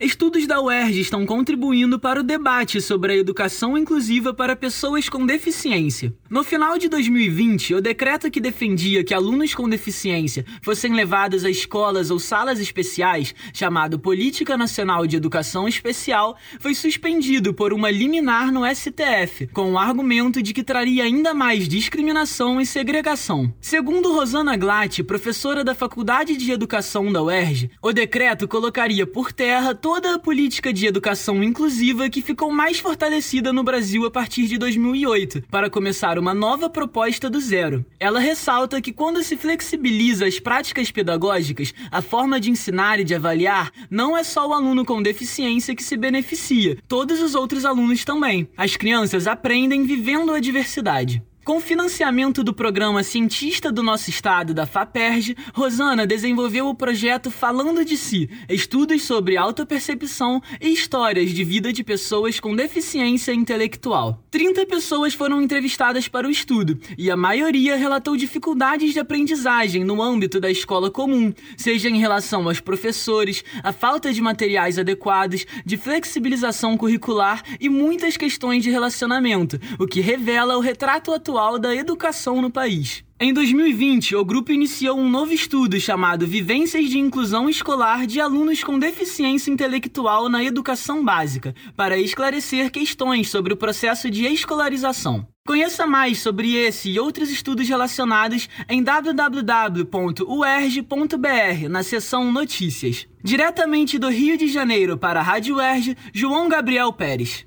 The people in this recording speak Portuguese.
Estudos da UERJ estão contribuindo para o debate sobre a educação inclusiva para pessoas com deficiência. No final de 2020, o decreto que defendia que alunos com deficiência fossem levados a escolas ou salas especiais, chamado Política Nacional de Educação Especial, foi suspendido por uma liminar no STF, com o argumento de que traria ainda mais discriminação e segregação. Segundo Rosana Glatt, professora da Faculdade de Educação da UERJ, o decreto colocaria por terra toda a política de educação inclusiva que ficou mais fortalecida no Brasil a partir de 2008, para começar uma nova proposta do zero. Ela ressalta que quando se flexibiliza as práticas pedagógicas, a forma de ensinar e de avaliar, não é só o aluno com deficiência que se beneficia, todos os outros alunos também. As crianças aprendem vivendo a diversidade. Com financiamento do programa Cientista do Nosso Estado da FAPERJ, Rosana desenvolveu o projeto Falando de Si, estudos sobre autopercepção e histórias de vida de pessoas com deficiência intelectual. 30 pessoas foram entrevistadas para o estudo e a maioria relatou dificuldades de aprendizagem no âmbito da escola comum, seja em relação aos professores, a falta de materiais adequados, de flexibilização curricular e muitas questões de relacionamento, o que revela o retrato atual atual da educação no país. Em 2020, o grupo iniciou um novo estudo chamado Vivências de Inclusão Escolar de Alunos com Deficiência Intelectual na Educação Básica, para esclarecer questões sobre o processo de escolarização. Conheça mais sobre esse e outros estudos relacionados em www.uerj.br na seção Notícias. Diretamente do Rio de Janeiro para a Rádio UERJ, João Gabriel Pérez.